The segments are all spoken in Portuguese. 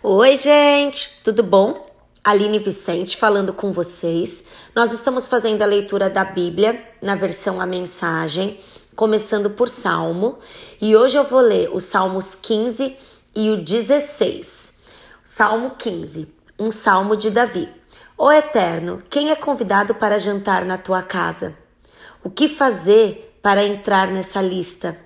Oi, gente, tudo bom? Aline Vicente falando com vocês. Nós estamos fazendo a leitura da Bíblia na versão A Mensagem, começando por Salmo, e hoje eu vou ler os Salmos 15 e o 16. Salmo 15, um salmo de Davi. Ó Eterno, quem é convidado para jantar na tua casa? O que fazer para entrar nessa lista?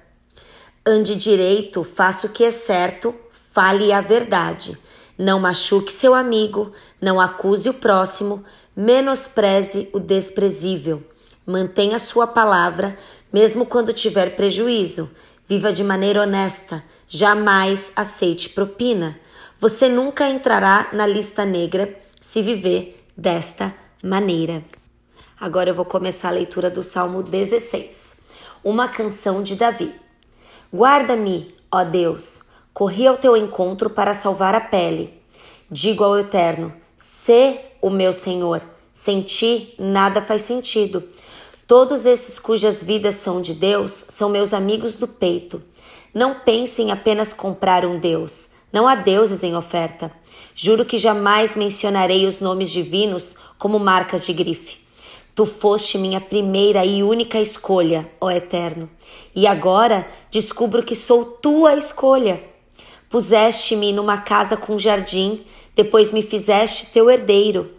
Ande direito, faça o que é certo, Fale a verdade. Não machuque seu amigo, não acuse o próximo, menospreze o desprezível. Mantenha sua palavra, mesmo quando tiver prejuízo. Viva de maneira honesta, jamais aceite propina. Você nunca entrará na lista negra se viver desta maneira. Agora eu vou começar a leitura do Salmo 16, uma canção de Davi. Guarda-me, ó Deus Corri ao teu encontro para salvar a pele. Digo ao Eterno: Sê o meu Senhor. Sem ti nada faz sentido. Todos esses cujas vidas são de Deus são meus amigos do peito. Não pense em apenas comprar um Deus. Não há deuses em oferta. Juro que jamais mencionarei os nomes divinos como marcas de grife. Tu foste minha primeira e única escolha, ó Eterno, e agora descubro que sou tua escolha. Puseste-me numa casa com jardim, depois me fizeste teu herdeiro.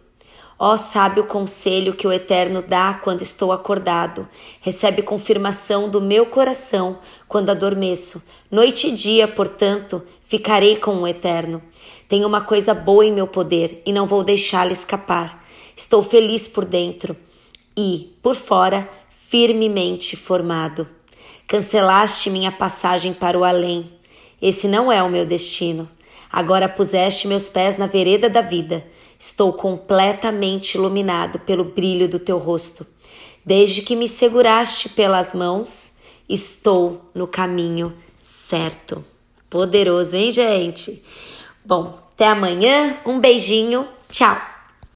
Ó sábio conselho que o Eterno dá quando estou acordado, recebe confirmação do meu coração quando adormeço. Noite e dia, portanto, ficarei com o Eterno. Tenho uma coisa boa em meu poder e não vou deixá-la escapar. Estou feliz por dentro e, por fora, firmemente formado. Cancelaste minha passagem para o além esse não é o meu destino. Agora puseste meus pés na vereda da vida. Estou completamente iluminado pelo brilho do teu rosto. Desde que me seguraste pelas mãos, estou no caminho certo. Poderoso, hein, gente? Bom, até amanhã. Um beijinho. Tchau.